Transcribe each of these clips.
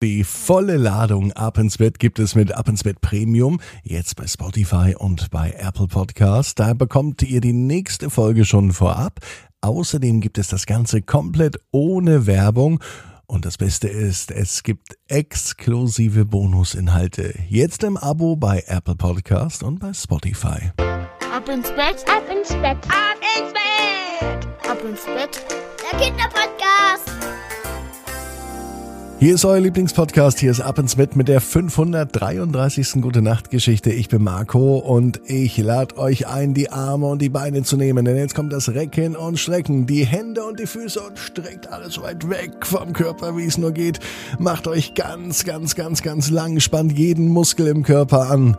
Die volle Ladung Ab ins Bett gibt es mit Ab ins Bett Premium, jetzt bei Spotify und bei Apple Podcast. Da bekommt ihr die nächste Folge schon vorab. Außerdem gibt es das Ganze komplett ohne Werbung. Und das Beste ist, es gibt exklusive Bonusinhalte. Jetzt im Abo bei Apple Podcast und bei Spotify. Ab ins Bett, ab ins Bett, ab ins Bett, ab ins Bett. Der Kinderpodcast. Hier ist euer Lieblingspodcast, hier ist Ab ins Bett mit der 533. Gute Nacht Geschichte. Ich bin Marco und ich lade euch ein, die Arme und die Beine zu nehmen, denn jetzt kommt das Recken und Strecken, die Hände und die Füße und streckt alles weit weg vom Körper, wie es nur geht. Macht euch ganz, ganz, ganz, ganz lang, spannt jeden Muskel im Körper an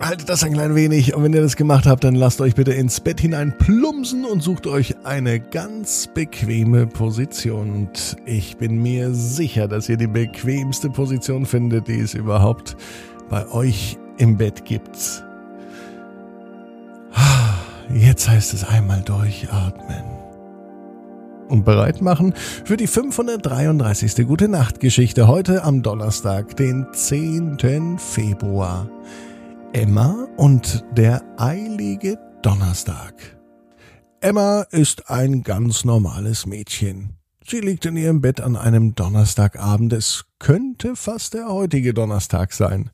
haltet das ein klein wenig und wenn ihr das gemacht habt, dann lasst euch bitte ins Bett hinein plumpsen und sucht euch eine ganz bequeme Position. Und ich bin mir sicher, dass ihr die bequemste Position findet, die es überhaupt bei euch im Bett gibt. Jetzt heißt es einmal durchatmen. Und bereit machen für die 533. Gute Nacht Geschichte heute am Donnerstag, den 10. Februar. Emma und der eilige Donnerstag. Emma ist ein ganz normales Mädchen. Sie liegt in ihrem Bett an einem Donnerstagabend. Es könnte fast der heutige Donnerstag sein.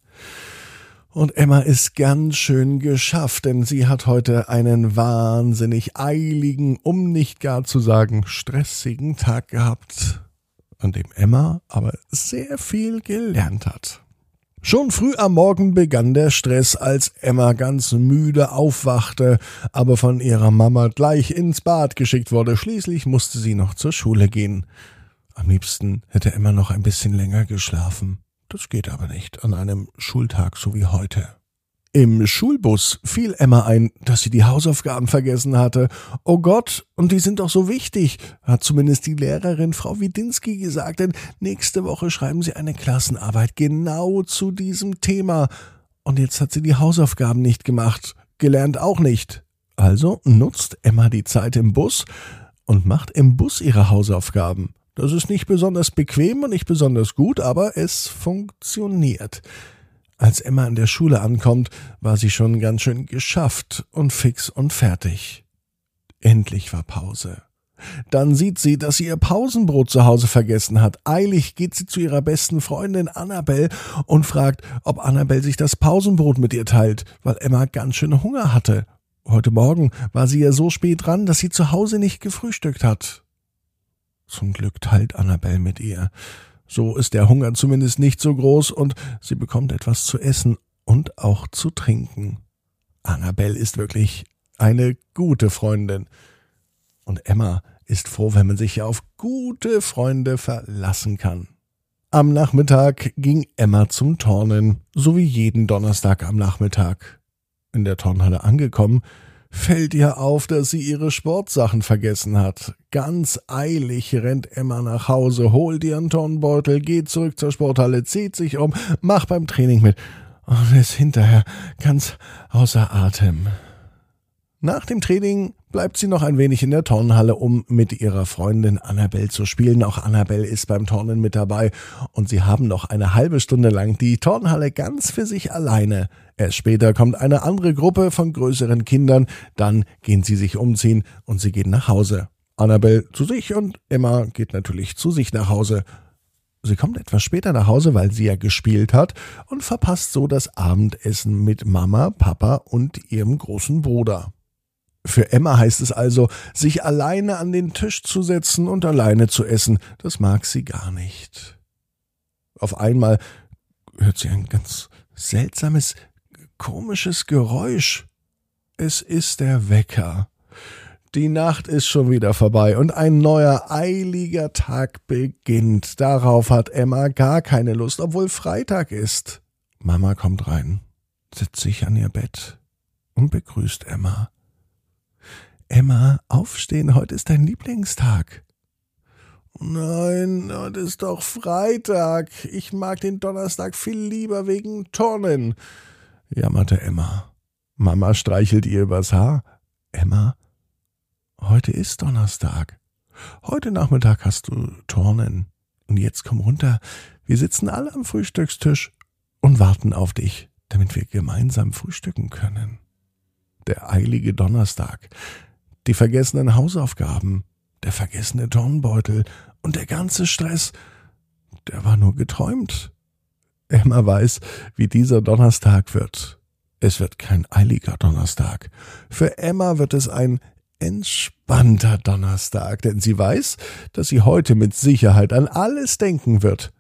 Und Emma ist ganz schön geschafft, denn sie hat heute einen wahnsinnig eiligen, um nicht gar zu sagen stressigen Tag gehabt, an dem Emma aber sehr viel gelernt hat. Schon früh am Morgen begann der Stress, als Emma ganz müde aufwachte, aber von ihrer Mama gleich ins Bad geschickt wurde. Schließlich musste sie noch zur Schule gehen. Am liebsten hätte Emma noch ein bisschen länger geschlafen. Das geht aber nicht an einem Schultag so wie heute. Im Schulbus fiel Emma ein, dass sie die Hausaufgaben vergessen hatte. Oh Gott, und die sind doch so wichtig, hat zumindest die Lehrerin Frau Widinski gesagt, denn nächste Woche schreiben sie eine Klassenarbeit genau zu diesem Thema. Und jetzt hat sie die Hausaufgaben nicht gemacht, gelernt auch nicht. Also nutzt Emma die Zeit im Bus und macht im Bus ihre Hausaufgaben. Das ist nicht besonders bequem und nicht besonders gut, aber es funktioniert. Als Emma in der Schule ankommt, war sie schon ganz schön geschafft und fix und fertig. Endlich war Pause. Dann sieht sie, dass sie ihr Pausenbrot zu Hause vergessen hat. Eilig geht sie zu ihrer besten Freundin Annabel und fragt, ob Annabel sich das Pausenbrot mit ihr teilt, weil Emma ganz schön Hunger hatte. Heute Morgen war sie ja so spät dran, dass sie zu Hause nicht gefrühstückt hat. Zum Glück teilt Annabel mit ihr. So ist der Hunger zumindest nicht so groß und sie bekommt etwas zu essen und auch zu trinken. Annabelle ist wirklich eine gute Freundin. Und Emma ist froh, wenn man sich auf gute Freunde verlassen kann. Am Nachmittag ging Emma zum Turnen, so wie jeden Donnerstag am Nachmittag. In der Turnhalle angekommen, fällt ihr auf, dass sie ihre Sportsachen vergessen hat. Ganz eilig rennt Emma nach Hause, holt ihren Turnbeutel, geht zurück zur Sporthalle, zieht sich um, macht beim Training mit und ist hinterher ganz außer Atem. Nach dem Training bleibt sie noch ein wenig in der Turnhalle, um mit ihrer Freundin Annabelle zu spielen. Auch Annabelle ist beim Turnen mit dabei und sie haben noch eine halbe Stunde lang die Turnhalle ganz für sich alleine. Erst später kommt eine andere Gruppe von größeren Kindern, dann gehen sie sich umziehen und sie gehen nach Hause. Annabelle zu sich und Emma geht natürlich zu sich nach Hause. Sie kommt etwas später nach Hause, weil sie ja gespielt hat und verpasst so das Abendessen mit Mama, Papa und ihrem großen Bruder. Für Emma heißt es also, sich alleine an den Tisch zu setzen und alleine zu essen. Das mag sie gar nicht. Auf einmal hört sie ein ganz seltsames, komisches Geräusch. Es ist der Wecker. Die Nacht ist schon wieder vorbei und ein neuer eiliger Tag beginnt. Darauf hat Emma gar keine Lust, obwohl Freitag ist. Mama kommt rein, setzt sich an ihr Bett und begrüßt Emma. Emma, aufstehen, heute ist dein Lieblingstag. Nein, heute ist doch Freitag. Ich mag den Donnerstag viel lieber wegen Turnen, jammerte Emma. Mama streichelt ihr übers Haar. Emma, heute ist Donnerstag. Heute Nachmittag hast du Turnen, Und jetzt komm runter. Wir sitzen alle am Frühstückstisch und warten auf dich, damit wir gemeinsam frühstücken können. Der eilige Donnerstag, die vergessenen Hausaufgaben, der vergessene Turnbeutel und der ganze Stress, der war nur geträumt. Emma weiß, wie dieser Donnerstag wird. Es wird kein eiliger Donnerstag. Für Emma wird es ein entspannter Donnerstag, denn sie weiß, dass sie heute mit Sicherheit an alles denken wird.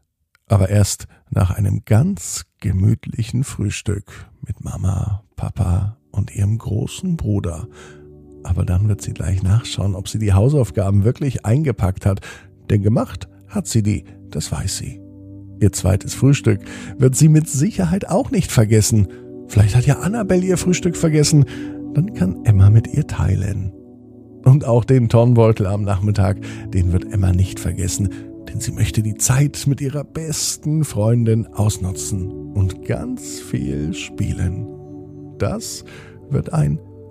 Aber erst nach einem ganz gemütlichen Frühstück mit Mama, Papa und ihrem großen Bruder. Aber dann wird sie gleich nachschauen, ob sie die Hausaufgaben wirklich eingepackt hat, denn gemacht hat sie die, das weiß sie. Ihr zweites Frühstück wird sie mit Sicherheit auch nicht vergessen. Vielleicht hat ja Annabelle ihr Frühstück vergessen. Dann kann Emma mit ihr teilen. Und auch den Turnbeutel am Nachmittag, den wird Emma nicht vergessen, denn sie möchte die Zeit mit ihrer besten Freundin ausnutzen und ganz viel spielen. Das wird ein